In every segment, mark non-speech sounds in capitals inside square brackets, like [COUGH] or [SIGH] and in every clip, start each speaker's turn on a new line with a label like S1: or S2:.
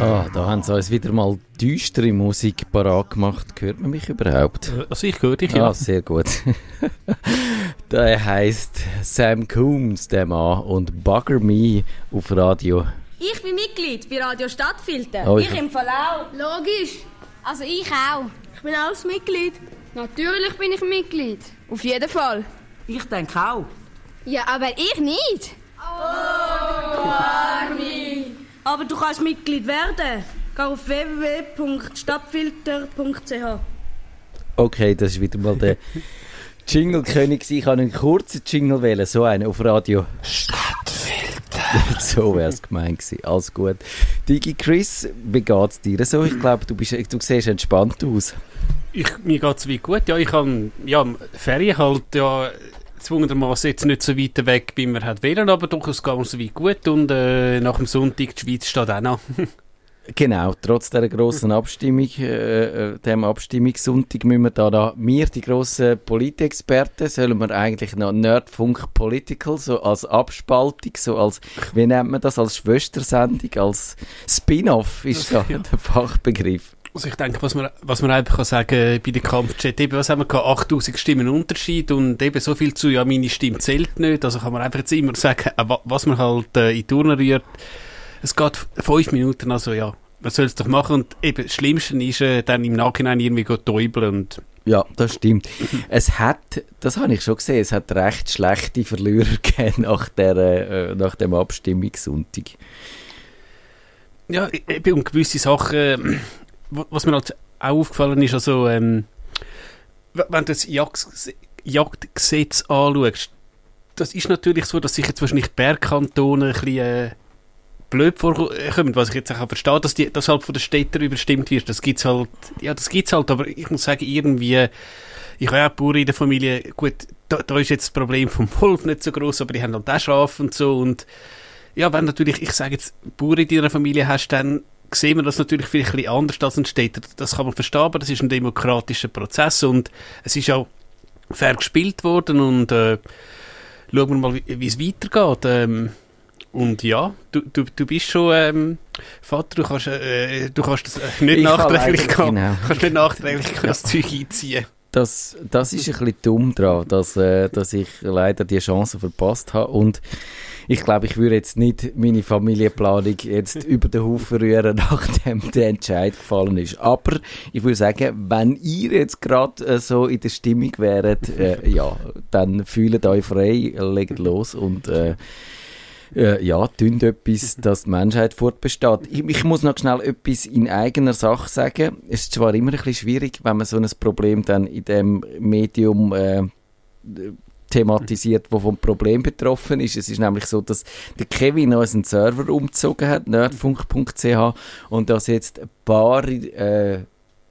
S1: Ah, da haben sie uns wieder mal düstere Musik parat gemacht. Hört man mich überhaupt?
S2: Also ich höre dich, ja.
S1: Ah, sehr gut. [LAUGHS] der heißt Sam Coombs, der Mann, und Bugger Me auf Radio.
S3: Ich bin Mitglied bei Radio Stadtfilter.
S1: Oh,
S3: ich im Fall auch.
S4: Logisch.
S3: Also ich auch.
S4: Ich bin auch ein Mitglied. Natürlich bin ich Mitglied. Auf jeden Fall.
S5: Ich denke auch.
S4: Ja, aber ich nicht.
S3: Aber du kannst Mitglied werden. Geh auf www.stadtfilter.ch.
S1: Okay, das ist wieder mal der [LAUGHS] Jingle-König. Ich kann einen kurzen Jingle wählen, so einen auf Radio. Stadtfilter. [LAUGHS] so wäre es gemeint gewesen. Alles gut. Digi Chris, wie geht's dir so? Ich glaube, du, bist, du siehst entspannt aus.
S2: Ich, mir geht es wie gut. Ja, ich habe ja, Ferien halt ja zwungenermaßen jetzt nicht so weit weg, wie man hat wählen, aber durchaus ganz weit gut und äh, nach dem Sonntag die Schweiz steht auch noch. [LAUGHS]
S1: Genau, trotz der grossen Abstimmung, äh, äh, dem Abstimmungssonntag, müssen wir da, da, wir, die grossen Politexperten, sollen wir eigentlich noch Nerdfunk Political, so als Abspaltung, so als, wie nennt man das, als Schwestersendung, als Spin-off ist [LAUGHS] da
S2: Ja.
S1: der Fachbegriff.
S2: Also ich denke, was man, was man einfach kann sagen bei der Kampfchat, eben, was haben wir gehabt? 8000 Stimmen Unterschied und eben so viel zu, ja, meine Stimme zählt nicht, also kann man einfach jetzt immer sagen, äh, wa- was man halt äh, in die Turnen rührt. Es geht fünf Minuten, also ja, man soll es doch machen und eben das Schlimmste ist äh, dann im Nachhinein irgendwie täubeln und
S1: Ja, das stimmt. [LAUGHS] es hat, das habe ich schon gesehen, es hat recht schlechte Verlierer [LAUGHS] gegeben nach, der, äh, nach dem Abstimmungssonntag.
S2: Ja, e- eben und gewisse Sachen, was mir halt auch aufgefallen ist, also ähm, wenn du das Jagdgesetz, Jagdgesetz anschaust, das ist natürlich so, dass sich jetzt wahrscheinlich die Bergkantone ein bisschen äh, blöd vorkommen, was ich jetzt auch verstehe, dass das halt von den Städten überstimmt wird, das gibt's halt, ja, das gibt's halt, aber ich muss sagen, irgendwie, ich habe ja auch Bauern in der Familie, gut, da, da ist jetzt das Problem vom Wolf nicht so groß, aber die haben halt auch Schafe und so und ja, wenn natürlich, ich sage jetzt, Bauern in deiner Familie hast, dann sehen wir das natürlich vielleicht ein bisschen anders als Städter. Das kann man verstehen, aber das ist ein demokratischer Prozess und es ist auch fair gespielt worden und äh, schauen wir mal, wie es weitergeht. Ähm, und ja, du, du, du bist schon ähm, Vater, du kannst, äh, du kannst das äh, nicht
S1: Ich kann
S2: nachträglich gehen.
S1: genau.
S2: kannst nicht nachträglich das Zeug einziehen.
S1: Das, das ist ein bisschen dumm dran, dass, äh, dass ich leider die Chance verpasst habe. Und ich glaube, ich würde jetzt nicht meine Familienplanung jetzt [LAUGHS] über den Haufen rühren, [LAUGHS] nachdem der Entscheid gefallen ist. Aber ich würde sagen, wenn ihr jetzt gerade äh, so in der Stimmung wäret, äh, ja, dann fühlt euch frei, legt los und äh, ja, tun etwas, dass die Menschheit fortbesteht. Ich, ich muss noch schnell etwas in eigener Sache sagen. Es ist zwar immer ein bisschen schwierig, wenn man so ein Problem dann in dem Medium äh, thematisiert, wo vom Problem betroffen ist. Es ist nämlich so, dass der Kevin einen Server umgezogen hat, nerdfunk.ch, und dass jetzt ein paar äh,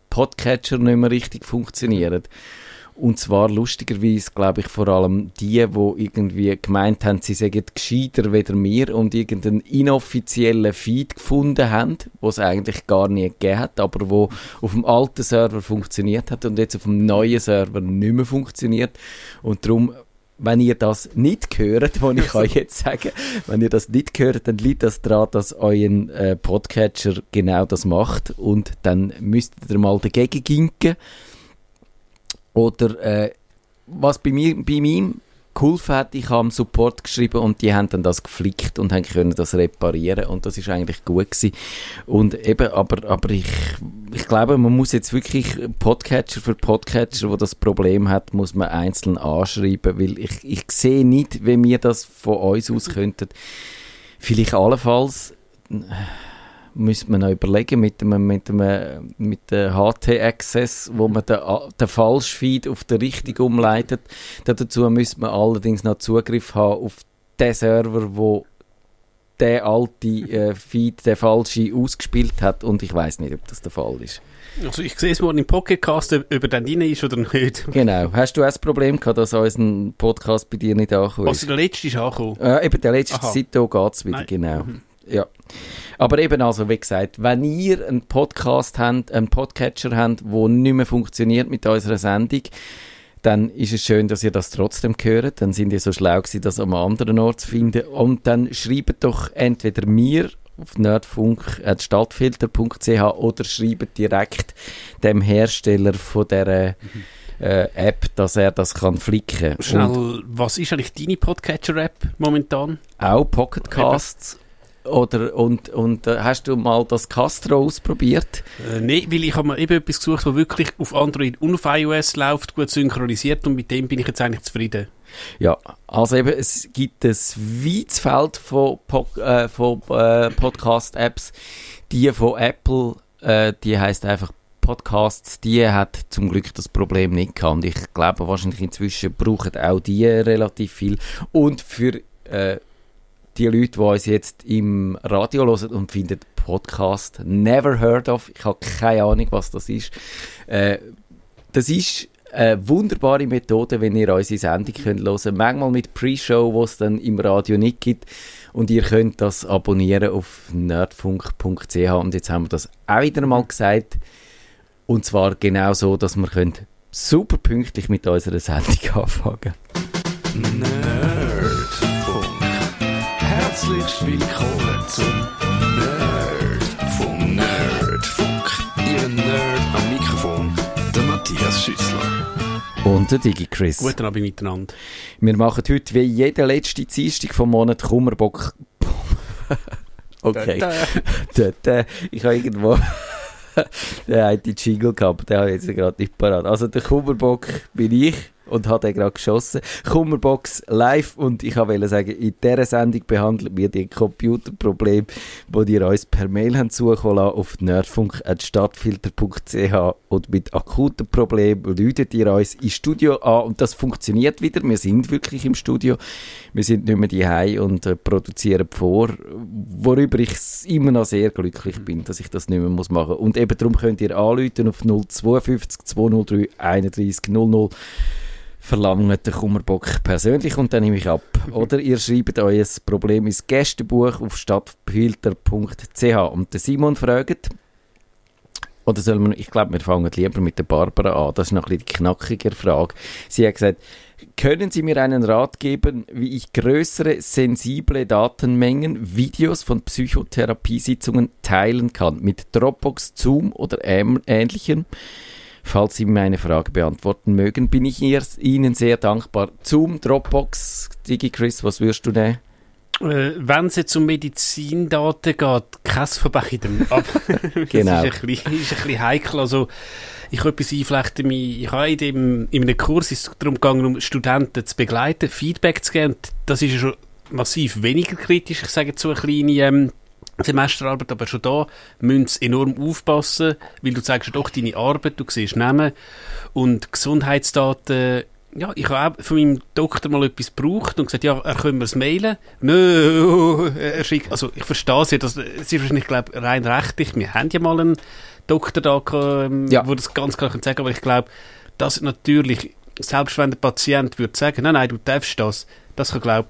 S1: Podcatcher nicht mehr richtig funktionieren. Und zwar lustigerweise, glaube ich, vor allem die, wo irgendwie gemeint haben, sie seien gescheiter weder mir und irgendeinen inoffiziellen Feed gefunden haben, wo es eigentlich gar nie gegeben hat, aber wo auf dem alten Server funktioniert hat und jetzt auf dem neuen Server nicht mehr funktioniert. Und darum, wenn ihr das nicht hört, was [LAUGHS] ich euch jetzt sage, wenn ihr das nicht hört, dann liegt das daran, dass euer äh, Podcatcher genau das macht und dann müsst ihr mal dagegen ginken. Oder äh, was bei mir, bei mir geholfen hat, ich habe am Support geschrieben und die haben dann das geflickt und haben können das reparieren und das ist eigentlich gut gewesen. Und eben, aber, aber ich, ich glaube, man muss jetzt wirklich Podcatcher für Podcatcher, wo das Problem hat, muss man einzeln anschreiben, weil ich, ich sehe nicht, wie wir das von uns aus könnten. Vielleicht allenfalls müsste man noch überlegen mit dem, mit dem, mit dem HT-Access, wo man den, den Falschfeed auf den richtigen umleitet. Dazu müsste man allerdings noch Zugriff haben auf den Server, wo der alte äh, Feed, der falsche, ausgespielt hat und ich weiß nicht, ob das der Fall ist.
S2: Also ich sehe es morgen im Podcast, ob er dann rein ist oder nicht. [LAUGHS]
S1: Genau. Hast du auch das Problem gehabt, dass unser Podcast bei dir nicht angekommen ist?
S2: Also der letzte ist angekommen.
S1: Äh, eben, der letzte
S2: Aha.
S1: Seite geht es wieder,
S2: Nein.
S1: genau. Ja. Aber eben also, wie gesagt, wenn ihr einen Podcast habt, einen Podcatcher habt, der nicht mehr funktioniert mit unserer Sendung, dann ist es schön, dass ihr das trotzdem hört. Dann sind ihr so schlau gewesen, das am anderen Ort zu finden. Und dann schreibt doch entweder mir auf nerdfunk.stadtfilter.ch oder schreibt direkt dem Hersteller von der äh, App, dass er das kann flicken.
S2: Schnell,
S1: Und
S2: was ist eigentlich deine Podcatcher-App momentan?
S1: auch Pocketcasts. Oder, und, und äh, hast du mal das Castro ausprobiert?
S2: Äh, Nein, weil ich habe mir eben etwas gesucht, was wirklich auf Android und auf iOS läuft, gut synchronisiert und mit dem bin ich jetzt eigentlich zufrieden.
S1: Ja, also eben, es gibt ein weites Feld von, Po- äh, von äh, Podcast-Apps. Die von Apple, äh, die heißt einfach Podcasts, die hat zum Glück das Problem nicht gehabt. Und ich glaube, wahrscheinlich inzwischen brauchen auch die relativ viel. Und für äh, die Leute, die uns jetzt im Radio hören und finden Podcast never heard of, ich habe keine Ahnung, was das ist. Äh, das ist eine wunderbare Methode, wenn ihr unsere Sendung könnt hören Manchmal mit Pre-Show, wo es dann im Radio nicht gibt. Und ihr könnt das abonnieren auf nerdfunk.ch. Und jetzt haben wir das auch wieder mal gesagt. Und zwar genau so, dass wir könnt super pünktlich mit unserer Sendung [LAUGHS] anfangen
S5: Nerdfunk. Herzlich willkommen zum Nerdfunk. Nerdfunk. Ihr Nerd am Mikrofon, der Matthias Schüssler.
S1: Und der DigiChris.
S2: Guten Abend miteinander.
S1: Wir machen heute wie jede letzte Dienstag vom Monat Kummerbock. [LAUGHS] okay. Da, da. [LAUGHS] Ich habe irgendwo der hat die Jingle gehabt, der habe ich jetzt gerade nicht parat. Also der Kummerbock bin ich und hat den gerade geschossen. Kummerbox live und ich wollte sagen, in dieser Sendung behandeln wir die Computerprobleme, die ihr uns per Mail haben zukommen lassen, auf nerdfunk.stadtfilter.ch und mit akuten Problemen läutet ihr uns ins Studio an und das funktioniert wieder. Wir sind wirklich im Studio. Wir sind nicht mehr die und äh, produzieren vor, worüber ich immer noch sehr glücklich bin, dass ich das nicht mehr muss machen muss. Und eben darum könnt ihr anrufen auf 052 203 31 00 verlangt den Kummerbock persönlich und dann nehme ich ab. Oder ihr schreibt euer Problem ins Gästebuch auf stadtfilter.ch und der Simon fragt, oder soll man, ich glaube, wir fangen lieber mit der Barbara an. Das ist noch ein bisschen die knackige Frage. Sie hat gesagt, können Sie mir einen Rat geben, wie ich größere sensible Datenmengen, Videos von Psychotherapiesitzungen teilen kann? Mit Dropbox, Zoom oder ähnlichem? Falls Sie meine Frage beantworten mögen, bin ich Ihnen sehr dankbar. Zoom, Dropbox, DigiChris, was würdest du nehmen?
S2: Äh, Wenn es jetzt um Medizindaten geht, keins von beidem. [LAUGHS] Aber
S1: Genau. [LAUGHS]
S2: das ist ein, bisschen, ist ein bisschen heikel. Also, ich habe etwas einflechten, ich habe in, dem, in einem Kurs ist es darum gegangen, um Studenten zu begleiten, Feedback zu geben. Und das ist ja schon massiv weniger kritisch. Ich sage jetzt so eine kleine ähm, Semesterarbeit, aber schon da müssen sie enorm aufpassen, weil du zeigst ja doch deine Arbeit, du siehst Namen und Gesundheitsdaten. Ja, ich habe auch von meinem Doktor mal etwas gebraucht und gesagt, ja, er können wir es mailen. Nö, [LAUGHS] er schickt, also ich verstehe es ja, das, es ist wahrscheinlich, glaube rein rechtlich. Wir haben ja mal einen Doktor da, ähm,
S1: Ja.
S2: wo das ganz klar kann sagen, aber ich glaube, das natürlich, selbst wenn der Patient würde sagen, nein, nein, du darfst das, das kann, glaube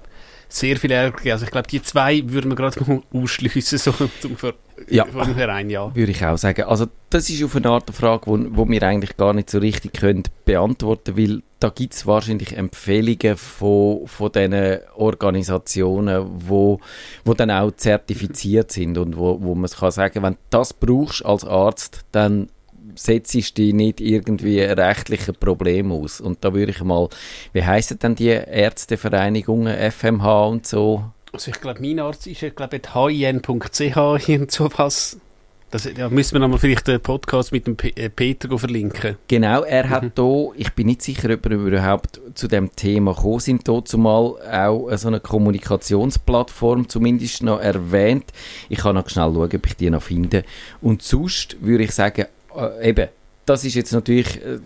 S2: sehr viel Ärger. Also ich glaube, die zwei würden wir gerade mal ausschliessen, so zum Ver
S1: Ja.
S2: von herein, ja.
S1: Würde ich auch sagen. Also das ist auf eine Art eine Frage, wo, wo wir eigentlich gar nicht so richtig können beantworten weil da gibt es wahrscheinlich Empfehlungen von, von diesen Organisationen, wo, wo dann auch zertifiziert sind und wo, wo man kann sagen, wenn du das brauchst als Arzt, dann setzt dich nicht irgendwie rechtliche Probleme aus. Und da würde ich mal, wie heissen denn die Ärztevereinigungen, FMH und so?
S2: Also ich glaube, mein Arzt ist, ich glaube, hin.ch, irgend sowas. Das, ja, müssen wir nochmal vielleicht den Podcast mit dem P äh, Peter verlinken.
S1: Genau, er hat da, ich bin nicht sicher, ob er überhaupt zu dem Thema gekommen sind, da zumal auch so eine Kommunikationsplattform zumindest noch erwähnt. Ich kann noch schnell schauen, ob ich die noch finde. Und sonst würde ich sagen, äh, eben, das ist jetzt natürlich, äh,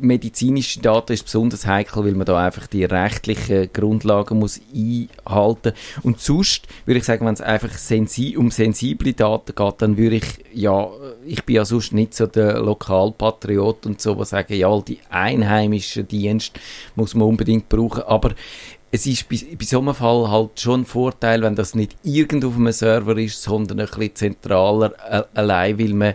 S1: medizinische Daten ist besonders heikel, weil man da einfach die rechtlichen Grundlagen muss einhalten. Und sonst würde ich sagen, wenn es einfach sensi um sensible Daten geht, dann würde ich, ja, ich bin ja sonst nicht so der Lokalpatriot und so, was sagen, ja, die einheimischen Dienste muss man unbedingt brauchen, aber es ist bei, bei so einem Fall halt schon ein Vorteil, wenn das nicht irgend auf einem Server ist, sondern ein bisschen zentraler äh, allein, weil man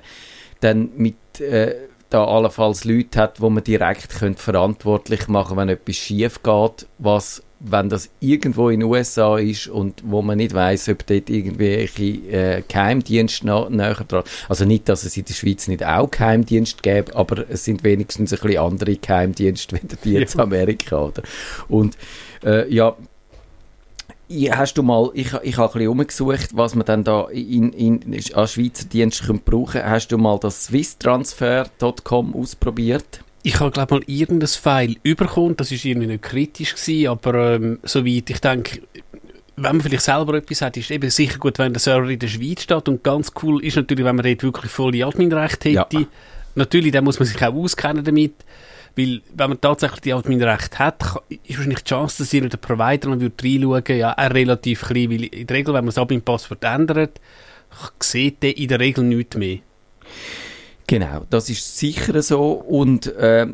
S1: dann mit äh, da allenfalls Leute hat, wo man direkt könnte verantwortlich machen wenn etwas schief geht, was wenn das irgendwo in den USA ist und wo man nicht weiß, ob dort irgendwelche äh, Geheimdienste na, näher dran Also nicht, dass es in der Schweiz nicht auch Geheimdienste gäbe, aber es sind wenigstens ein bisschen andere Geheimdienste, [LAUGHS] wie die jetzt
S2: Ja.
S1: Amerika, oder? Und äh, ja, ja, hast du mal, ich, ich habe ein bisschen umgesucht, was man dann da in, in, an Schweizer Diensten könnte brauchen Hast du mal das swisstransfer.com ausprobiert?
S2: Ich habe, glaube mal irgendein File überkommen, das ist irgendwie nicht kritisch gewesen, aber ähm, soweit ich denke, wenn man vielleicht selber etwas hat, ist eben sicher gut, wenn der Server in der Schweiz steht und ganz cool ist natürlich, wenn man dort wirklich volle Adminrechte hätte.
S1: Ja.
S2: Natürlich, dann muss man sich auch auskennen damit, weil wenn man tatsächlich die Adminrechte hat, ka- ist wahrscheinlich die Chance, dass ihr der Provider noch würde reinschauen ja auch relativ klein, weil in der Regel, wenn man das Admin-Passwort ändert, sieht der in der Regel nichts mehr.
S1: Genau, das ist sicher so. Und äh,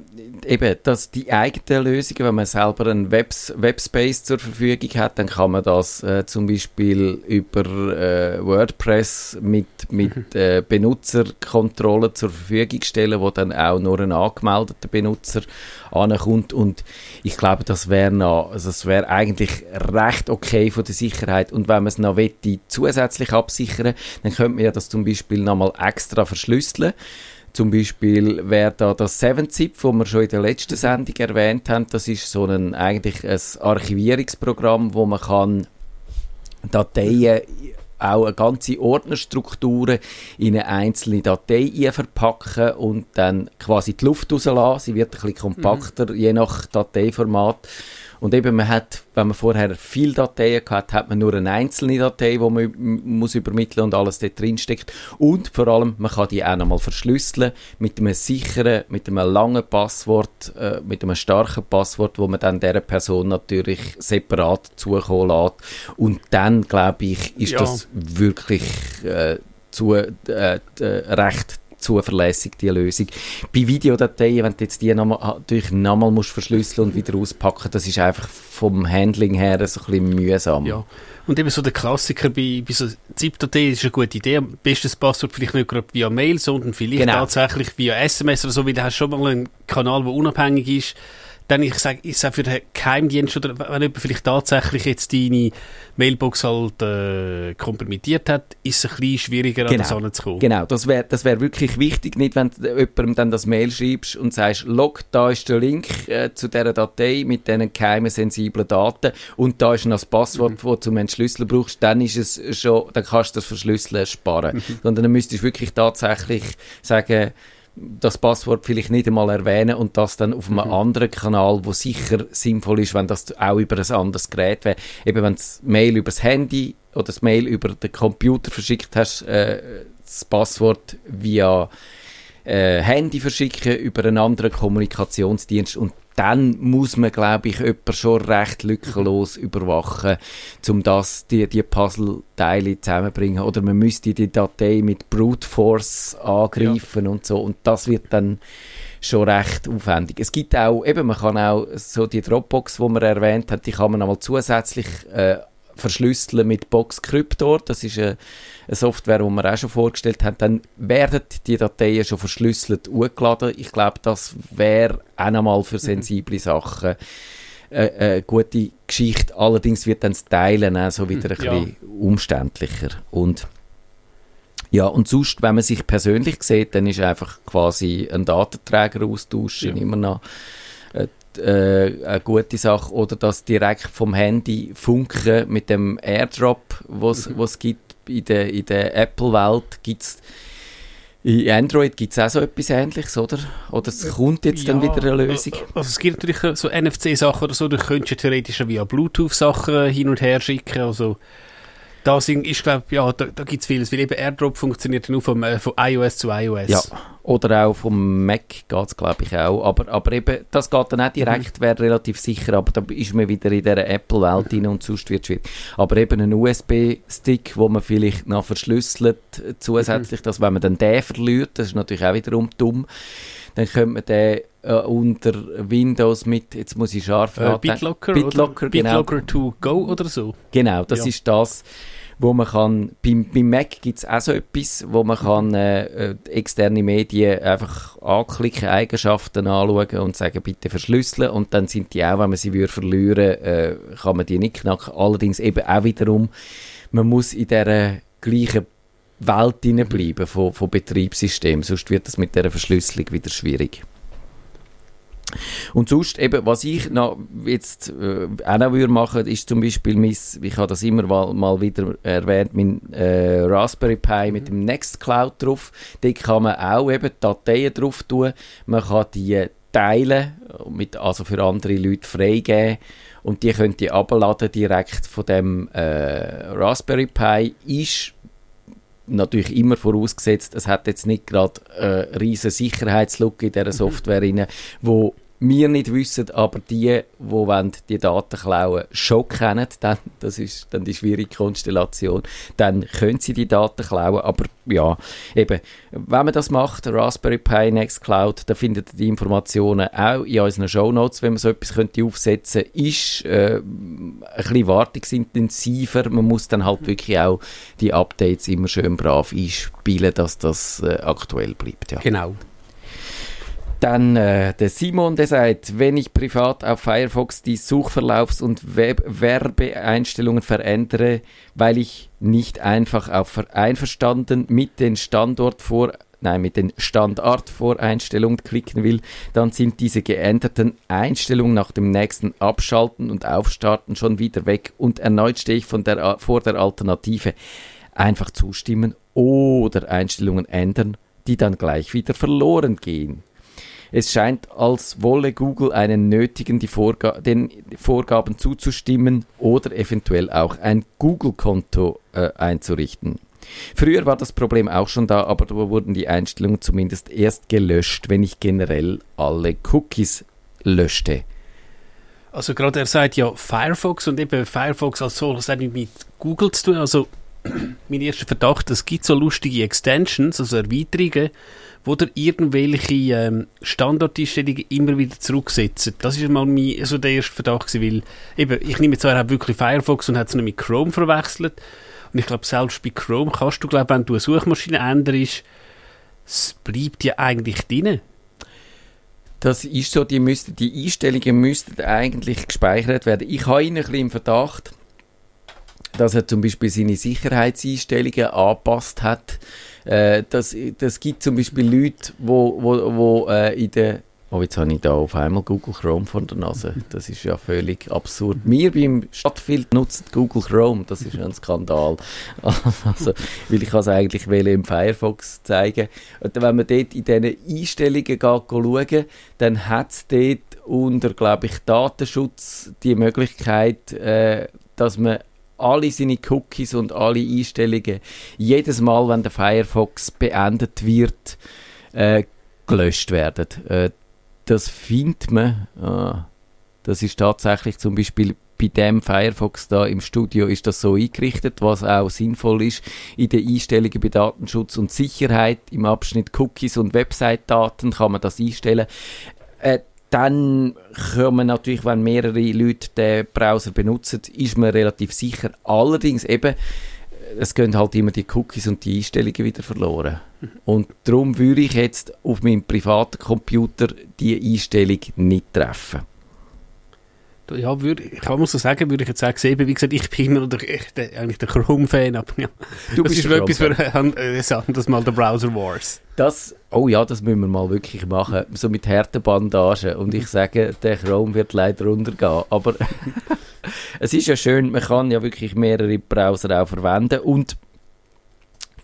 S1: eben, dass die eigenen Lösungen, wenn man selber einen Webs Webspace zur Verfügung hat, dann kann man das äh, zum Beispiel über äh, WordPress mit, mit äh, Benutzerkontrolle zur Verfügung stellen, wo dann auch nur ein angemeldeter Benutzer ankommt. Und ich glaube, das wäre noch, also das wäre eigentlich recht okay von der Sicherheit. Und wenn man es noch wette, zusätzlich absichern, dann könnte man ja das zum Beispiel nochmal extra verschlüsseln. Zum Beispiel wäre da das 7-Zip, das wir schon in der letzten Sendung erwähnt haben. Das ist so ein, eigentlich ein Archivierungsprogramm, wo man kann Dateien, auch eine ganze Ordnerstrukturen in eine einzelne Datei verpacken und dann quasi die Luft rauslassen. Sie wird ein bisschen kompakter, je nach Dateiformat. Und eben, man hat, wenn man vorher viele Dateien hat, hat man nur eine einzelne Datei, die man muss übermitteln und alles dort drin steckt. Und vor allem, man kann die auch nochmal verschlüsseln mit einem sicheren, mit einem langen Passwort, äh, mit einem starken Passwort, wo man dann dieser Person natürlich separat zukommen lässt. Und dann, glaube ich, ist
S2: Ja.
S1: das wirklich äh, zu, äh, äh, recht zuverlässig, die Lösung. Bei Videodateien, wenn du jetzt die nochmal, natürlich nochmal musst verschlüsseln und wieder auspacken, das ist einfach vom Handling her so ein bisschen mühsam.
S2: Ja. Und eben so der Klassiker bei, bei so ZIP-Datei ist eine gute Idee. Am besten das Passwort vielleicht nicht gerade via Mail, sondern vielleicht
S1: Genau.
S2: tatsächlich via SMS oder so, weil du hast schon mal einen Kanal, der unabhängig ist. Dann, ich sage, ich sage für den Geheimdienst oder wenn jemand vielleicht tatsächlich jetzt deine Mailbox halt äh, kompromittiert hat, ist es ein bisschen schwieriger, an das ranzukommen.
S1: Genau, das wäre das wär wirklich wichtig, nicht wenn du jemandem dann das Mail schreibst und sagst, log, da ist der Link äh, zu dieser Datei mit diesen geheimen, sensiblen Daten und da ist noch das Passwort, das du zum Entschlüsseln brauchst, dann ist es schon, dann kannst du das Verschlüsseln sparen. Sondern dann müsstest du wirklich tatsächlich sagen, das Passwort vielleicht nicht einmal erwähnen und das dann auf einem anderen Kanal, wo sicher sinnvoll ist, wenn das auch über ein anderes Gerät wäre. Eben wenn du das Mail über das Handy oder das Mail über den Computer verschickt hast, äh, das Passwort via äh, Handy verschicken über einen anderen Kommunikationsdienst und dann muss man, glaube ich, jemanden schon recht lückenlos überwachen, um das, die, die Puzzleteile zusammenzubringen. Oder man müsste die Datei mit Brute Force angreifen und so. Und das wird dann schon recht aufwendig. Es gibt auch, eben, man kann auch so die Dropbox, die man erwähnt hat, die kann man einmal zusätzlich äh, verschlüsseln mit Box Cryptor. Das ist eine, eine Software, die wir auch schon vorgestellt haben. Dann werden die Dateien schon verschlüsselt hochgeladen. Ich glaube, das wäre auch nochmal für sensible Sachen äh, eine gute Geschichte. Allerdings wird dann das Teilen auch so wieder ein
S2: Ja.
S1: bisschen umständlicher. Und ja, und sonst, wenn man sich persönlich sieht, dann ist einfach quasi ein Datenträger austauschen
S2: Ja.
S1: immer noch äh, eine gute Sache. Oder das direkt vom Handy funken mit dem Airdrop, was
S2: Mhm.
S1: es gibt in der, in der Apple-Welt, gibt's in Android gibt es auch so etwas Ähnliches, oder? Oder es kommt jetzt dann
S2: Ja,
S1: wieder eine Lösung?
S2: Also es gibt natürlich so NFC-Sachen oder so, du könntest theoretisch via Bluetooth-Sachen hin und her schicken, also da sind, ist glaube ja, da, da gibt es vieles, weil eben AirDrop funktioniert nur vom, äh, von iOS zu iOS.
S1: Ja, oder auch vom Mac geht es, glaube ich, auch. Aber, aber eben, das geht dann auch direkt, wäre relativ sicher, aber da ist man wieder in dieser Apple-Welt rein und sonst wird es schwierig. Aber eben ein USB-Stick, wo man vielleicht noch verschlüsselt äh, zusätzlich, dass wenn man dann den verliert, das ist natürlich auch wiederum dumm, dann könnte man den äh, unter Windows mit, jetzt muss ich scharf
S2: Äh. BitLocker,
S1: BitLocker,
S2: oder?
S1: genau.
S2: BitLocker to go oder so.
S1: Genau, das
S2: Ja.
S1: ist das, wo man kann, beim, beim Mac gibt es auch so etwas, wo man kann äh, äh, externe Medien einfach anklicken, Eigenschaften anschauen und sagen, bitte verschlüsseln und dann sind die auch, wenn man sie würde verlieren, äh, kann man die nicht knacken. Allerdings eben auch wiederum, man muss in dieser gleichen Welt bleiben von, von Betriebssystemen, sonst wird das mit der Verschlüsselung wieder schwierig. Und sonst eben, was ich noch jetzt äh, auch noch würde machen, ist zum Beispiel mein, ich habe das immer mal, mal wieder erwähnt, mein äh, Raspberry Pi mhm. mit dem Nextcloud drauf. Da kann man auch eben Dateien drauf tun. Man kann die teilen, mit, also für andere Leute freigeben und die könnt ihr abladen direkt von dem äh, Raspberry Pi. Ist natürlich immer vorausgesetzt, es hat jetzt nicht gerade äh, riesen Sicherheitslücke in dieser mhm. Software rein, wo wir nicht wissen, aber die, die die Daten klauen schon kennen, dann, das ist dann die schwierige Konstellation, dann können sie die Daten klauen, aber ja, eben, wenn man das macht, Raspberry Pi Nextcloud, da findet ihr die Informationen auch in unseren Shownotes, wenn man so etwas könnte aufsetzen könnte, ist äh, ein bisschen wartungsintensiver, man muss dann halt wirklich auch die Updates immer schön brav einspielen, dass das äh, aktuell bleibt. Ja.
S2: Genau.
S1: Dann äh, der Simon, der sagt, wenn ich privat auf Firefox die Suchverlaufs- und Web Werbeeinstellungen verändere, weil ich nicht einfach auf einverstanden mit den Standort vor nein, mit den Standardvoreinstellungen klicken will, dann sind diese geänderten Einstellungen nach dem nächsten Abschalten und Aufstarten schon wieder weg und erneut stehe ich von der, vor der Alternative einfach zustimmen oder Einstellungen ändern, die dann gleich wieder verloren gehen. Es scheint, als wolle Google einen nötigen, Vorga den Vorgaben zuzustimmen oder eventuell auch ein Google-Konto äh, einzurichten. Früher war das Problem auch schon da, aber da wurden die Einstellungen zumindest erst gelöscht, wenn ich generell alle Cookies löschte.
S2: Also gerade er sagt ja Firefox und eben Firefox als solches hat mit Google zu tun. Also [CLEARS THROAT] mein erster Verdacht, es gibt so lustige Extensions, also Erweiterungen, wo der irgendwelche ähm, Standardeinstellungen immer wieder zurücksetzen. Das ist mal mein, also der erste Verdacht weil eben, ich nehme zwar wirklich Firefox und hat es mit Chrome verwechselt und ich glaube, selbst bei Chrome kannst du, glaube wenn du eine Suchmaschine änderst, es bleibt ja eigentlich drin.
S1: Das ist so, die, müssten, die Einstellungen müssten eigentlich gespeichert werden. Ich habe ihn ein bisschen im Verdacht, dass er zum Beispiel seine Sicherheitseinstellungen angepasst hat äh, das, das gibt zum Beispiel Leute, wo, wo, wo äh, in der Oh, jetzt habe ich da auf einmal Google Chrome vor der Nase. Das ist ja völlig absurd. Wir beim Stadtfilm nutzen Google Chrome. Das ist ein Skandal. [LAUGHS] Also, weil ich es eigentlich im Firefox zeigen. Und wenn man dort in diesen Einstellungen schauen, dann hat es dort unter, glaube ich, Datenschutz die Möglichkeit, äh, dass man alle seine Cookies und alle Einstellungen jedes Mal, wenn der Firefox beendet wird, äh, gelöscht werden. Äh, das findet man. Ah, das ist tatsächlich zum Beispiel bei dem Firefox da im Studio ist das so eingerichtet, was auch sinnvoll ist. In den Einstellungen bei Datenschutz und Sicherheit im Abschnitt Cookies und Website-Daten kann man das einstellen. Äh, dann können wir natürlich, wenn mehrere Leute den Browser benutzen, ist man relativ sicher. Allerdings eben, es gehen halt immer die Cookies und die Einstellungen wieder verloren. Und darum würde ich jetzt auf meinem privaten Computer die Einstellung nicht treffen
S2: ja, würde, ich kann mal so sagen, würde ich jetzt auch sehen, wie gesagt, ich bin immer der, der, eigentlich der Chrome-Fan, aber ja, du das bist ist etwas für ein anderes Mal der Browser Wars.
S1: Das, oh ja, das müssen wir mal wirklich machen, so mit harten Bandagen. Und ich sage, der Chrome wird leider untergehen, aber [LAUGHS] es ist ja schön, man kann ja wirklich mehrere Browser auch verwenden. Und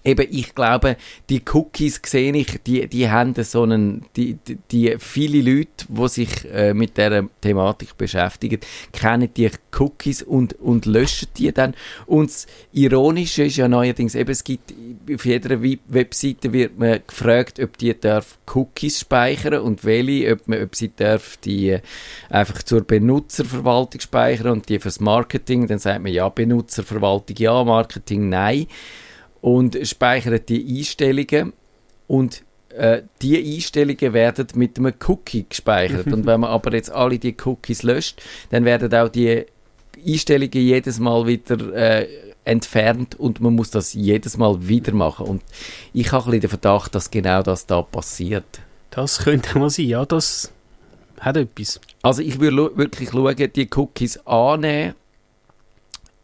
S1: eben, ich glaube, die Cookies sehe ich, die, die haben so einen, die, die, die viele Leute, die sich äh, mit dieser Thematik beschäftigen, kennen die Cookies und, und löschen die dann. Und das Ironische ist ja neuerdings eben, es gibt, auf jeder Webseite wird man gefragt, ob die darf Cookies speichern und welche, ob, man, ob sie darf die äh, einfach zur Benutzerverwaltung speichern und die fürs Marketing, dann sagt man ja, Benutzerverwaltung ja, Marketing nein und speichert die Einstellungen und äh, die Einstellungen werden mit einem Cookie gespeichert. und wenn man aber jetzt alle die Cookies löscht, dann werden auch die Einstellungen jedes Mal wieder äh, entfernt und man muss das jedes Mal wieder machen. Und ich habe ein bisschen den Verdacht, dass genau das da passiert.
S2: Das könnte mal sein, ja, das hat etwas.
S1: Also ich würde wirklich schauen, die Cookies annehmen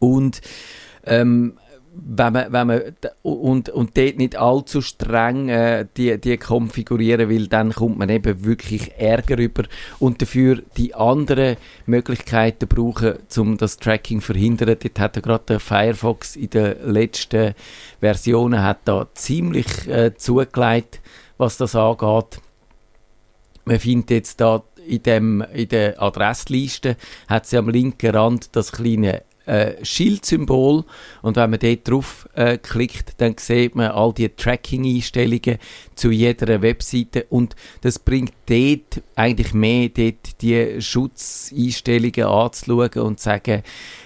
S1: und ähm, wenn man, wenn man und, und dort nicht allzu streng äh, die, die konfigurieren will, dann kommt man eben wirklich Ärger über und dafür die anderen Möglichkeiten brauchen, um das Tracking zu verhindern. Dort hat gerade der Firefox in den letzten Versionen hat da ziemlich äh, zugelegt, was das angeht. Man findet jetzt da in, dem, in der Adressliste hat sie am linken Rand das kleine äh, Schildsymbol und wenn man dort drauf äh, klickt, dann sieht man all die Tracking-Einstellungen zu jeder Webseite. Und das bringt dort eigentlich mehr, dort die Schutzeinstellungen anzuschauen und zu sagen,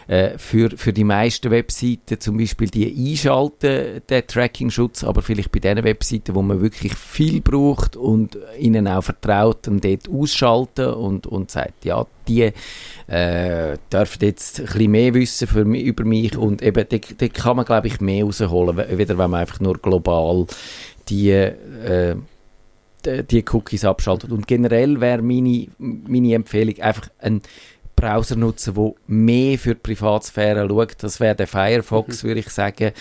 S1: äh, für, für die meisten Webseiten zum Beispiel die einschalten, den Tracking-Schutz, aber vielleicht bei den Webseiten, wo man wirklich viel braucht und ihnen auch vertraut, dann dort ausschalten und, und sagt, ja, die äh, dürfen jetzt ein bisschen mehr wissen für mich, über mich und eben, da, kann man, glaube ich, mehr rausholen, wieder wenn man einfach nur global die, äh, die, die Cookies abschaltet. Und generell wäre meine, meine Empfehlung einfach ein Browser nutzen, der mehr für die Privatsphäre schaut. Das wäre der Firefox, würde ich sagen.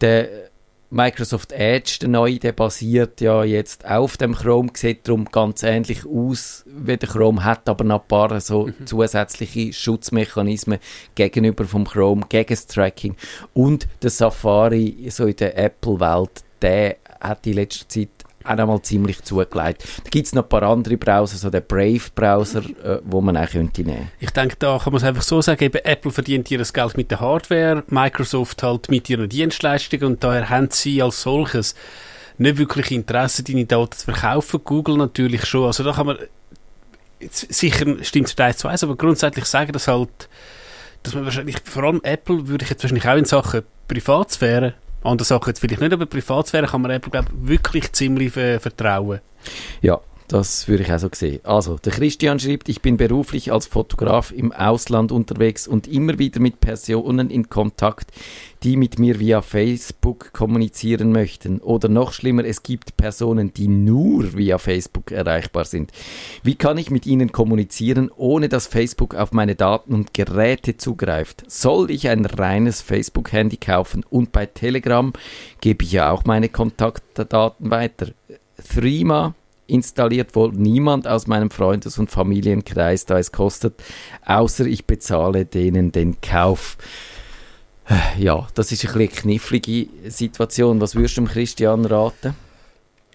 S1: Der Microsoft Edge, der neue, der basiert ja jetzt auf dem Chrome, sieht darum ganz ähnlich aus wie der Chrome, hat aber noch ein paar so zusätzliche Schutzmechanismen gegenüber vom Chrome, gegen das Tracking. Und der Safari, so in der Apple-Welt, der hat in letzter Zeit auch noch mal ziemlich zugelegt. Da gibt es noch ein paar andere Browser, so der Brave-Browser, äh, wo man auch könnte nehmen.
S2: Ich denke, da kann man es einfach so sagen, eben Apple verdient ihr das Geld mit der Hardware, Microsoft halt mit ihren Dienstleistungen und daher haben sie als solches nicht wirklich Interesse, deine Daten zu verkaufen. Google natürlich schon. Also da kann man sicher stimmt es eins zu eins, aber grundsätzlich sagen, dass halt, dass man wahrscheinlich, vor allem Apple würde ich jetzt wahrscheinlich auch in Sachen Privatsphäre, andere Sachen jetzt vielleicht nicht, aber Privatsphäre kann man Apple, glaube ich, wirklich ziemlich äh, vertrauen.
S1: Ja, das würde ich auch so sehen. Also, der Christian schreibt, ich bin beruflich als Fotograf im Ausland unterwegs und immer wieder mit Personen in Kontakt, die mit mir via Facebook kommunizieren möchten. Oder noch schlimmer, es gibt Personen, die nur via Facebook erreichbar sind. Wie kann ich mit ihnen kommunizieren, ohne dass Facebook auf meine Daten und Geräte zugreift? Soll ich ein reines Facebook-Handy kaufen? Und bei Telegram gebe ich ja auch meine Kontaktdaten weiter. Threema installiert wohl niemand aus meinem Freundes- und Familienkreis, da es kostet, außer ich bezahle denen den Kauf. Ja, das ist ein bisschen eine knifflige Situation. Was würdest du dem Christian raten?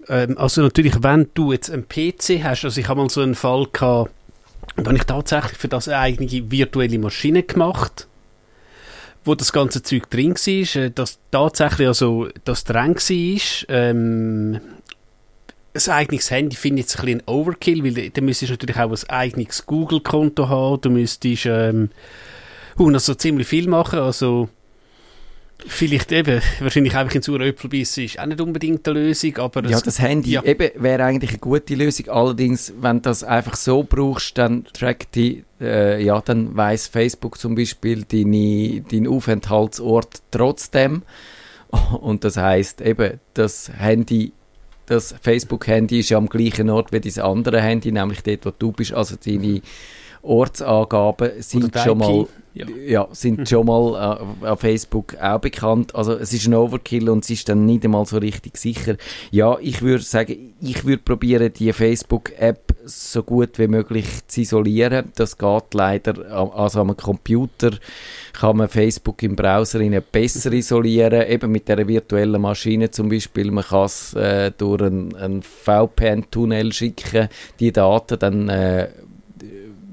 S2: Ähm, also natürlich, wenn du jetzt einen PC hast, also ich habe mal so einen Fall gehabt, da habe ich tatsächlich für das eine eigene virtuelle Maschine gemacht, wo das ganze Zeug drin war, äh, dass tatsächlich also das dran war, ähm, ein eigenes Handy finde ich jetzt ein bisschen Overkill, weil da müsstest du natürlich auch ein eigenes Google-Konto haben, du müsstest ähm, und also ziemlich viel machen, also vielleicht eben, wahrscheinlich einfach in beißen ist auch nicht unbedingt eine Lösung, aber
S1: Ja, das Handy
S2: ja.
S1: eben wäre eigentlich eine gute Lösung. Allerdings, wenn du das einfach so brauchst, dann trackt die, äh, ja, dann weiß Facebook zum Beispiel deine, deinen Aufenthaltsort trotzdem. [LAUGHS] Und das heißt eben, das Handy, das Facebook-Handy ist ja am gleichen Ort wie das andere Handy, nämlich dort, wo du bist. Also deine Ortsangaben sind schon mal
S2: ja.
S1: ja, sind schon mal äh, auf Facebook auch bekannt. Also es ist ein Overkill und es ist dann nicht einmal so richtig sicher. Ja, ich würde sagen, ich würde probieren, die Facebook-App so gut wie möglich zu isolieren. Das geht leider, am- also am Computer kann man Facebook im Browser besser isolieren, eben mit der virtuellen Maschine zum Beispiel. Man kann es äh, durch einen, einen VPN-Tunnel schicken, die Daten, dann äh,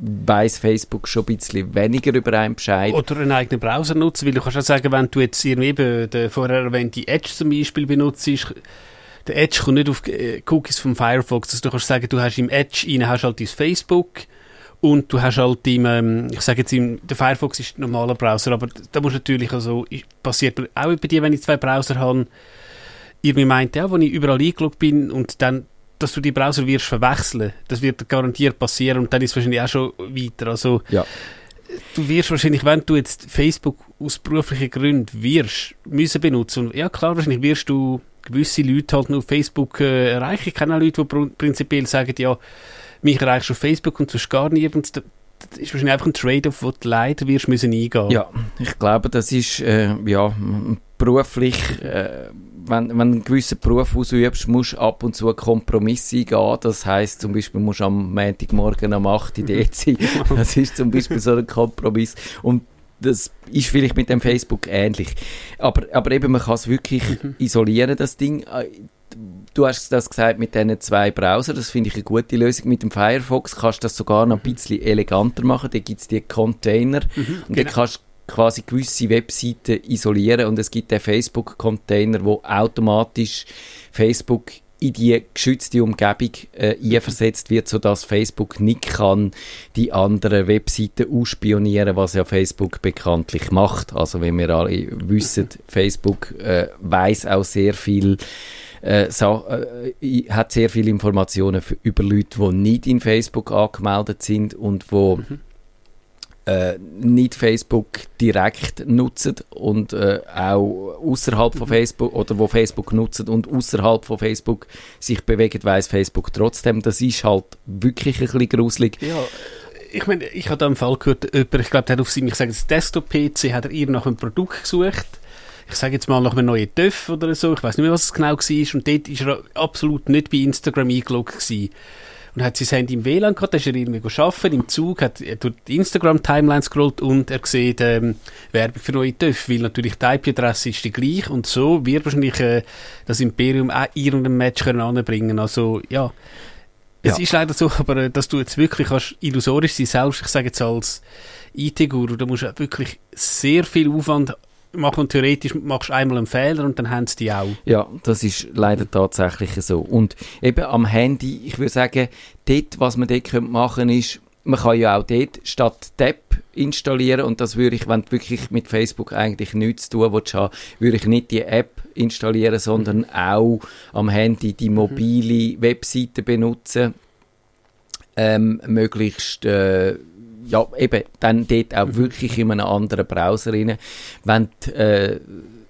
S1: weiß Facebook schon ein bisschen weniger über einen Bescheid.
S2: Oder einen eigenen Browser nutzen, weil du kannst auch sagen, wenn du jetzt irgendwie eben den vorher erwähnte Edge zum Beispiel benutzt, der Edge kommt nicht auf äh, Cookies vom Firefox, also du kannst sagen, du hast im Edge rein, hast halt dein Facebook und du hast halt im, ähm, ich sage jetzt, im, der Firefox ist ein normaler Browser, aber da muss natürlich, also passiert auch bei dir, wenn ich zwei Browser habe, irgendwie meint, ja, wenn ich überall eingeloggt bin und dann dass du die Browser wirst verwechseln, das wird garantiert passieren und dann ist es wahrscheinlich auch schon weiter, also
S1: Ja.
S2: du wirst wahrscheinlich, wenn du jetzt Facebook aus beruflichen Gründen wirst, müssen benutzen. Und ja klar, wahrscheinlich wirst du gewisse Leute halt nur auf Facebook äh, erreichen. Ich kenne auch Leute, die pr- prinzipiell sagen, ja, mich erreichst du auf Facebook und sonst gar nicht. Und das ist wahrscheinlich einfach ein Trade-off, wo du leider wirst müssen eingehen.
S1: Ja, ich glaube, das ist äh, ja, beruflich, äh, wenn, wenn du einen gewissen Beruf ausübst, musst du ab und zu einen Kompromiss eingehen. Das heisst zum Beispiel, musst du am Montagmorgen um 8 Uhr dort sein. Das ist zum Beispiel so ein Kompromiss. Und das ist vielleicht mit dem Facebook ähnlich. Aber, aber eben, man kann es wirklich isolieren, das Ding. Äh, Du hast das gesagt mit diesen zwei Browser, das finde ich eine gute Lösung. Mit dem Firefox kannst du das sogar noch ein bisschen eleganter machen. Da gibt es die Container und dann
S2: genau.
S1: kannst du quasi gewisse Webseiten isolieren und es gibt den Facebook-Container, wo automatisch Facebook in die geschützte Umgebung äh, einversetzt wird, sodass Facebook nicht kann die anderen Webseiten ausspionieren, was ja Facebook bekanntlich macht. Also wenn wir alle wissen, [LAUGHS] Facebook äh, weiß auch sehr viel äh, so, äh, hat sehr viele Informationen für, über Leute, die nicht in Facebook angemeldet sind und wo äh, nicht Facebook direkt nutzen und äh, auch außerhalb von Facebook oder wo Facebook nutzen und außerhalb von Facebook sich bewegen, weiß Facebook trotzdem. Das ist halt wirklich ein bisschen gruselig.
S2: Ja, ich meine, ich habe da einen Fall gehört, jemand, ich glaube, der hat auf seinem, ich sage jetzt Desktop-PC, hat er ihr nach einem Produkt gesucht. Ich sage jetzt mal nach einem neuen TÜV oder so, ich weiß nicht mehr, was es genau war. Und dort ist er absolut nicht bei Instagram eingeloggt gewesen. Und hat sein Handy im WLAN gehabt, da ist er irgendwie arbeiten, im Zug, hat er durch die Instagram-Timeline scrollt und er sieht ähm, Werbung für neue TÜV, weil natürlich die IP-Adresse ist die gleiche und so wird wahrscheinlich äh, das Imperium auch irgendein Match können anbringen. Also, ja. Es
S1: Ja.
S2: ist leider so, [LAUGHS] aber äh, dass du jetzt wirklich kannst illusorisch sein, selbst, ich sage jetzt als IT-Guru, da musst du wirklich sehr viel Aufwand machen und theoretisch machst du einmal einen Fehler und dann haben sie die auch.
S1: Ja, das ist leider tatsächlich so. Und eben am Handy, ich würde sagen, dort, was man dort könnte machen ist, man kann ja auch dort statt Tab installieren und das würde ich, wenn du wirklich mit Facebook eigentlich nichts zu tun willst, würde ich nicht die App installieren, sondern auch am Handy die mobile Webseite benutzen. Ähm, möglichst äh, ja, eben, dann dort auch wirklich in einem anderen Browser rein. Wenn du äh,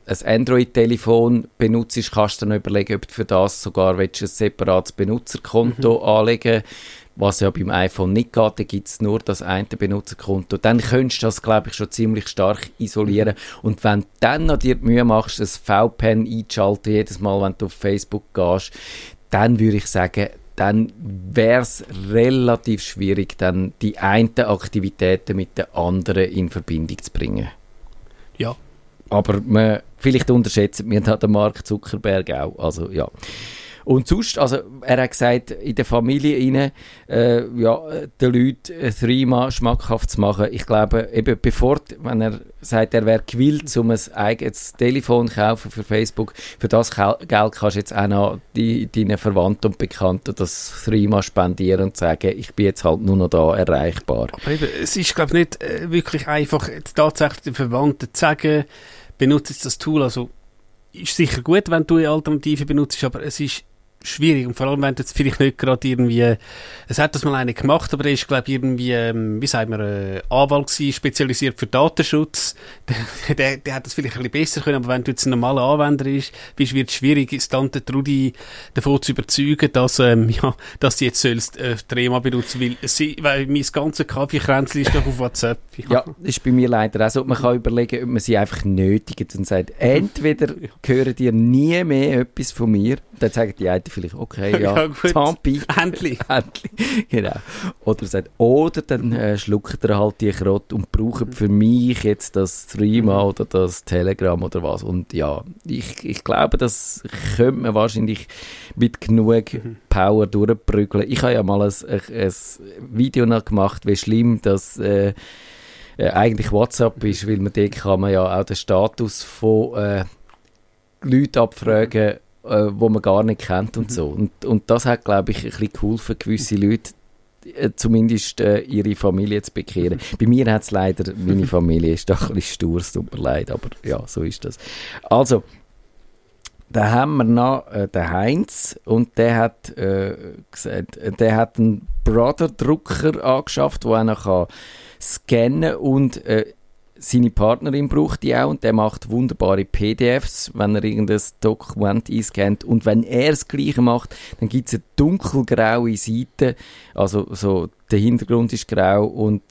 S1: ein Android-Telefon benutzt, kannst du dann überlegen, ob du für das sogar willst, ein separates Benutzerkonto anlegen was ja beim iPhone nicht geht, da gibt es nur das eine Benutzerkonto. Dann könntest du das, glaube ich, schon ziemlich stark isolieren. Und wenn du dann noch dir die Mühe machst, das VPN einzuschalten, jedes Mal, wenn du auf Facebook gehst, dann würde ich sagen, dann wäre es relativ schwierig, dann die einen Aktivitäten mit den anderen in Verbindung zu bringen.
S2: Ja.
S1: Aber man, vielleicht unterschätzt man da den Mark Zuckerberg auch. Also, ja. Und sonst, also er hat gesagt, in der Familie rein, äh, ja, den Leuten äh, Threema schmackhaft zu machen. Ich glaube, eben bevor, wenn er sagt, er wäre gewillt, um ein eigenes Telefon zu kaufen für Facebook, für das Gel- Geld kannst du jetzt auch noch die, deinen Verwandten und Bekannten das Threema spendieren und sagen, ich bin jetzt halt nur noch da erreichbar.
S2: Aber eben, es ist, glaube ich, nicht äh, wirklich einfach, jetzt tatsächlich den Verwandten zu sagen, benutze jetzt das Tool. Also, ist sicher gut, wenn du eine Alternative benutzt, aber es ist schwierig. Und vor allem, wenn du jetzt vielleicht nicht gerade irgendwie, es hat das mal einer gemacht, aber er ist, glaube ich, irgendwie, ähm, wie sagen wir, äh, Anwalt gewesen, spezialisiert für Datenschutz. [LAUGHS] Der, der, der hat das vielleicht ein bisschen besser können, aber wenn du jetzt ein normaler Anwender bist, bist wird es schwierig, ist Tante Trudi davon zu überzeugen, dass, ähm, [LAUGHS] ja, dass sie jetzt sollst, äh, Trema benutzen, weil sie, weil mein ganzes Kaffeekränzchen ist doch auf WhatsApp. [LAUGHS]
S1: Ja, das ist bei mir leider auch so. Man kann überlegen, ob man sie einfach nötigt und sagt, entweder hören dir nie mehr etwas von mir, dann sagen die einen vielleicht, okay, [LAUGHS] ja,
S2: Ja, gut.
S1: Tampi.
S2: Endlich. [LAUGHS]
S1: Endlich. genau. Oder sagt, oder dann äh, schluckt er halt die Krott und braucht für mich jetzt das Threema oder das Telegram oder was. Und ja, ich, ich glaube, das könnte man wahrscheinlich mit genug Power durchprügeln. Ich habe ja mal ein, ein, Video noch gemacht, wie schlimm das äh, äh, eigentlich WhatsApp ist, weil man dort kann man ja auch den Status von äh, Leuten abfragen, äh, wo man gar nicht kennt und so. Und, und das hat, glaube ich, ein bisschen geholfen, gewisse Leute äh, zumindest äh, ihre Familie zu bekehren. Bei mir hat es leider, meine Familie ist doch ein bisschen stur, es tut mir leid, aber ja, so ist das. Also, da haben wir noch äh, den Heinz und der hat äh, gesagt, äh, der hat einen Brother-Drucker angeschafft, wo einer kann scannen und äh, seine Partnerin braucht die auch und der macht wunderbare PDFs, wenn er irgendein Dokument einscannt. Und wenn er das Gleiche macht, dann gibt es eine dunkelgraue Seite. Also so, der Hintergrund ist grau und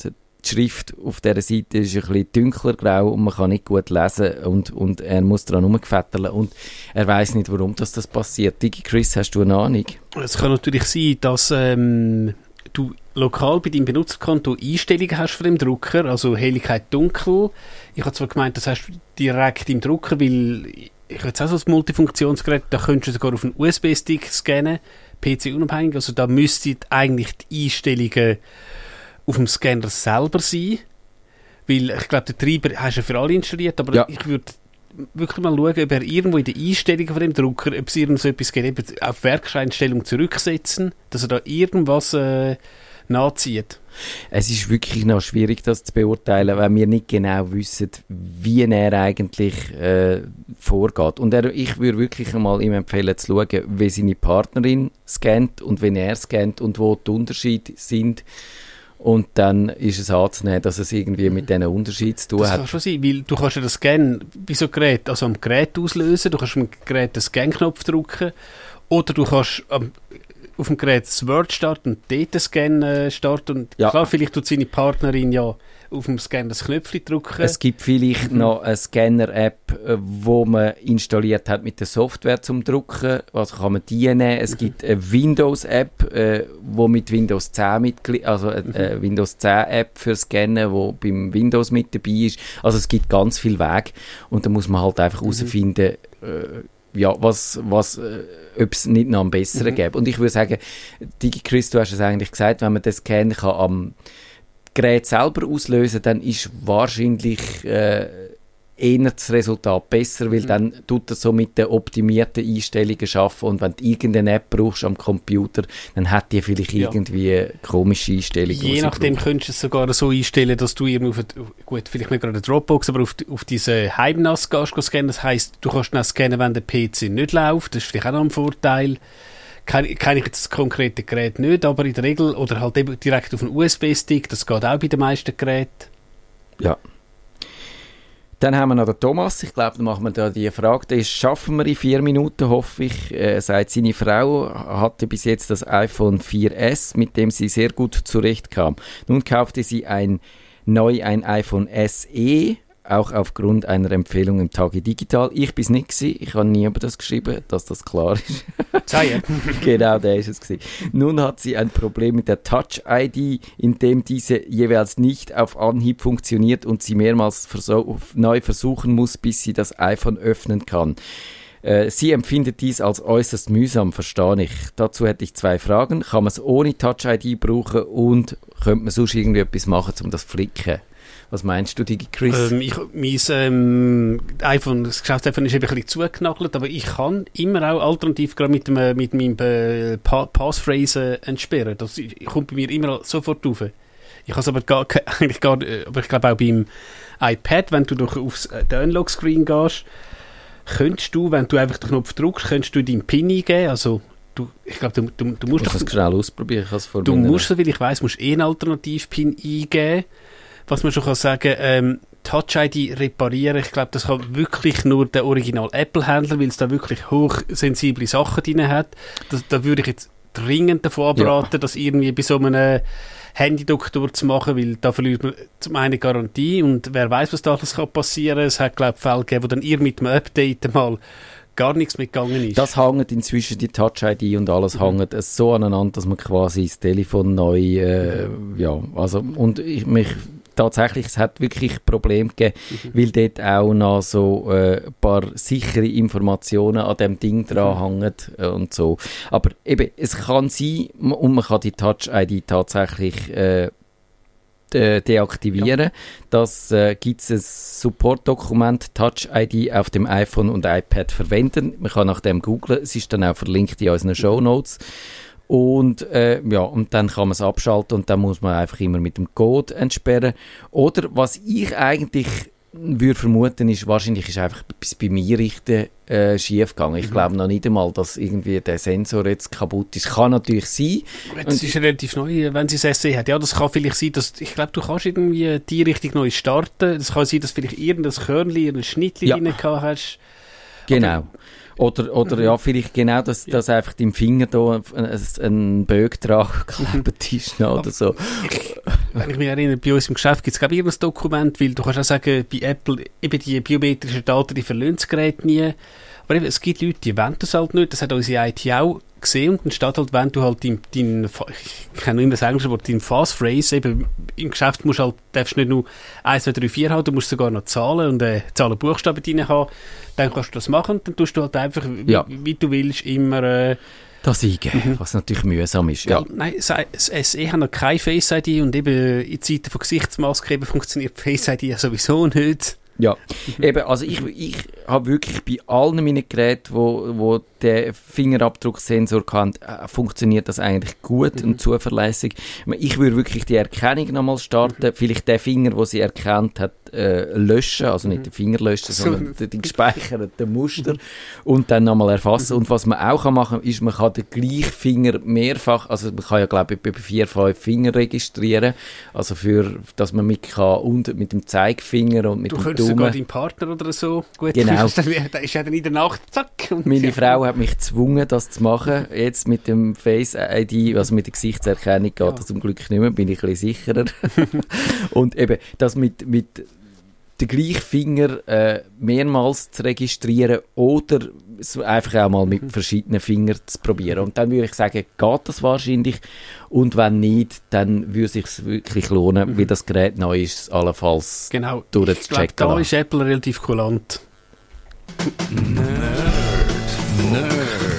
S1: die Schrift auf dieser Seite ist ein bisschen dunkler grau und man kann nicht gut lesen und, und er muss daran rumgefetteln und er weiß nicht, warum das, das passiert. Digi Chris, hast du eine Ahnung?
S2: Es kann natürlich sein, dass ähm, du lokal bei deinem Benutzerkonto Einstellungen hast für den Drucker, also Helligkeit dunkel. Ich habe zwar gemeint, das hast du direkt im Drucker, weil ich habe jetzt auch so ein Multifunktionsgerät, da könntest du sogar auf einen USB-Stick scannen, PC-unabhängig, also da müssten eigentlich die Einstellungen auf dem Scanner selber sein, weil ich glaube, der Treiber hast du ja für alle installiert, aber
S1: Ja.
S2: ich würde wirklich mal schauen, ob er irgendwo in den Einstellungen von dem Drucker, ob es irgend so etwas gibt, auf Werkseinstellung zurücksetzen, dass er da irgendwas äh, nachzieht.
S1: Es ist wirklich noch schwierig, das zu beurteilen, weil wir nicht genau wissen, wie er eigentlich äh, vorgeht. Und er, ich würde wirklich einmal ihm empfehlen, zu schauen, wie seine Partnerin scannt und wenn er scannt und wo die Unterschiede sind. Und dann ist es anzunehmen, dass es irgendwie mit diesen Unterschieden zu tun
S2: Das
S1: hat.
S2: kann schon sein, weil du kannst ja das Scan bei so Gerät, also am Gerät auslösen, du kannst am Gerät den Scan-Knopf drücken oder du kannst am, auf dem Gerät das Word starten und dort den Scan äh, starten und
S1: Ja.
S2: klar, vielleicht tut seine Partnerin ja auf dem Scan das Knöpfchen drücken.
S1: Es gibt vielleicht noch eine Scanner-App, äh, wo man installiert hat mit der Software zum Drucken. Also kann man die nehmen. Es gibt eine Windows-App, äh, wo mit Windows 10 mitgli also eine, eine Windows 10 App für Scannen, wo beim Windows mit dabei ist. Also es gibt ganz viel Weg und da muss man halt einfach herausfinden, äh, ja, was, was, äh, ob es nicht noch einen besseren gäbe. Und ich würde sagen, DigiChris, du hast es eigentlich gesagt, wenn man das Scan kann am Gerät selber auslösen, dann ist wahrscheinlich äh, eher das Resultat besser, weil dann tut er so mit den optimierten Einstellungen schaffen und wenn du irgendeine App brauchst am Computer, dann hat die vielleicht
S2: Ja.
S1: irgendwie komische Einstellungen.
S2: Je nachdem
S1: braucht.
S2: könntest du es sogar so einstellen, dass du irgendwie auf, gut, vielleicht nicht gerade eine Dropbox, aber auf, auf diese Heimnass gehst scannen. Das heisst, du kannst dann scannen, wenn der PC nicht läuft. Das ist vielleicht auch noch ein Vorteil. Kenne kenne ich jetzt das konkrete Gerät nicht, aber in der Regel, oder halt eben direkt auf einen USB-Stick, das geht auch bei den meisten Geräten.
S1: Ja. Dann haben wir noch den Thomas. Ich glaube, dann machen wir da die Frage. Das schaffen wir in vier Minuten, hoffe ich. Äh, sagt seine Frau, hatte bis jetzt das iPhone 4S, mit dem sie sehr gut zurechtkam. Nun kaufte sie ein neu ein iPhone SE, auch aufgrund einer Empfehlung im Tage Digital. Ich bin es nicht gewesen. Ich habe nie über das geschrieben, dass das klar ist. [LAUGHS]
S2: Zeigen. [LAUGHS]
S1: genau, der ist es gewesen. Nun hat sie ein Problem mit der Touch-ID, in dem diese jeweils nicht auf Anhieb funktioniert und sie mehrmals verso neu versuchen muss, bis sie das iPhone öffnen kann. Äh, Sie empfindet dies als äußerst mühsam, verstehe ich. Dazu hätte ich zwei Fragen. Kann man es ohne Touch-ID brauchen und könnte man sonst irgendwie etwas machen, um das zu flicken? Was meinst du, Digi Chris?
S2: Ähm, ich, mein ähm, iPhone, das Geschäftstelefon ist eben ein bisschen zugeknackelt, aber ich kann immer auch alternativ gerade mit, dem, äh, mit meinem äh, pa Passphrase entsperren. Das kommt bei mir immer sofort rauf. Ich habe es aber gar, [LAUGHS] eigentlich gar äh, aber ich glaube auch beim iPad, wenn du durch aufs den Unlock-Screen gehst, könntest du, wenn du einfach den Knopf drückst, könntest du deinen PIN eingeben. Also, du, ich glaube, du, du, du
S1: ich
S2: musst
S1: muss
S2: doch
S1: das schnell ausprobieren. Ich habe es vor
S2: Du musst, soviel ich weiß, musst eh einen Alternativ-Pin eingeben. Was man schon kann sagen, ähm, Touch-ID reparieren, ich glaube, das kann wirklich nur der Original-Apple-Händler, weil es da wirklich hochsensible Sachen drin hat. Das, da würde ich jetzt dringend davon
S1: Ja.
S2: abraten, das irgendwie bei so einem Handy-Doktor zu machen, weil da verliert man zum einen Garantie und wer weiß, was da alles kann passieren. Es hat, glaube ich, Fälle gegeben, wo dann ihr mit dem Update mal gar nichts mitgegangen ist.
S1: Das hängt inzwischen, die Touch-ID und alles
S2: Mhm.
S1: hängt so aneinander, dass man quasi das Telefon neu, äh, ja, also, und ich mich, tatsächlich, es hat wirklich Probleme gegeben,
S2: Mhm.
S1: weil dort auch noch so äh, ein paar sichere Informationen an dem Ding dran hängen äh, und so. Aber eben, es kann sein, und man kann die Touch-ID tatsächlich äh, de deaktivieren. Das äh, gibt es ein Support-Dokument Touch ID auf dem iPhone und iPad verwenden. Man kann nach dem googlen. Es ist dann auch verlinkt in unseren Show Notes. Und äh, ja, und dann kann man es abschalten und dann muss man einfach immer mit dem Code entsperren. Oder was ich eigentlich würde vermuten, ist wahrscheinlich ist einfach etwas bei mir richtig äh, schief gegangen. Ich
S2: Mhm.
S1: glaube noch nicht einmal, dass irgendwie der Sensor jetzt kaputt ist. Kann natürlich sein.
S2: Das ist relativ neu, wenn sie es SE hat. Ja, das kann vielleicht sein, dass, ich glaube, du kannst irgendwie die Richtung neu starten. Es kann sein, dass vielleicht irgendein Körnchen, ein Schnittchen
S1: Ja.
S2: rein hast.
S1: Genau. Oder, oder
S2: Mhm.
S1: ja, vielleicht genau, dass, dass einfach deinem Finger da ein, ein Böck dran geklebt ist noch oder so.
S2: Wenn ich mich erinnere, bei uns im Geschäft gibt es, glaube ich, irgendein Dokument, weil du kannst auch sagen, bei Apple, eben die biometrischen Daten, die verlieren das Gerät nie. Aber eben, es gibt Leute, die wollen das halt nicht. Das hat unsere IT auch gesehen. Und dann steht halt, wenn du halt dein, dein ich kenne nur das englische Wort, dein Passphrase, eben im Geschäft musst halt, darfst nicht nur 1, 2, 3, 4 haben, du musst sogar noch Zahlen und äh, Zahlen Buchstaben drin haben. Dann kannst du das machen. Dann tust du halt einfach, wie,
S1: Ja.
S2: wie du willst, immer... Äh,
S1: Das eingeben, was natürlich mühsam ist. Ja.
S2: ja. Nein, das SE hat noch keine Face ID und eben in Zeiten von Gesichtsmaske funktioniert Face ID ja sowieso nicht.
S1: Ja, eben, also ich, ich habe wirklich bei allen meinen Geräten, wo, wo der Fingerabdrucksensor kann, äh, funktioniert das eigentlich gut und zuverlässig. Ich würde wirklich die Erkennung nochmal starten, vielleicht den Finger, wo sie erkannt hat, äh, löschen, also nicht den Finger löschen,
S2: So.
S1: sondern den, den gespeicherten Muster und dann nochmal erfassen. Und was man auch kann machen ist, man kann den gleichen Finger mehrfach, also man kann ja glaube ich über vier, fünf Finger registrieren, also für, dass man mit kann und mit dem Zeigefinger und mit
S2: Du
S1: dem
S2: sogar deinen Partner oder so gut
S1: Genau.
S2: vorstellen. [LAUGHS] Da ist ja dann in der Nacht, zack.
S1: Meine
S2: ja.
S1: Frau hat mich gezwungen, das zu machen. Jetzt mit dem Face ID, also mit der Gesichtserkennung geht
S2: Ja.
S1: das zum Glück nicht mehr, bin ich ein bisschen sicherer. [LAUGHS] und eben, das mit, mit den gleichen Finger äh, mehrmals zu registrieren oder einfach auch mal
S2: Mhm.
S1: mit verschiedenen Fingern zu probieren. Und dann würde ich sagen, geht das wahrscheinlich. Und wenn nicht, dann würde es sich wirklich lohnen, wie das Gerät neu ist, allenfalls
S2: Genau. Ich
S1: durchzuchecken.
S2: glaube, da
S1: lassen.
S2: ist Apple relativ kulant.
S5: Nerdfunk.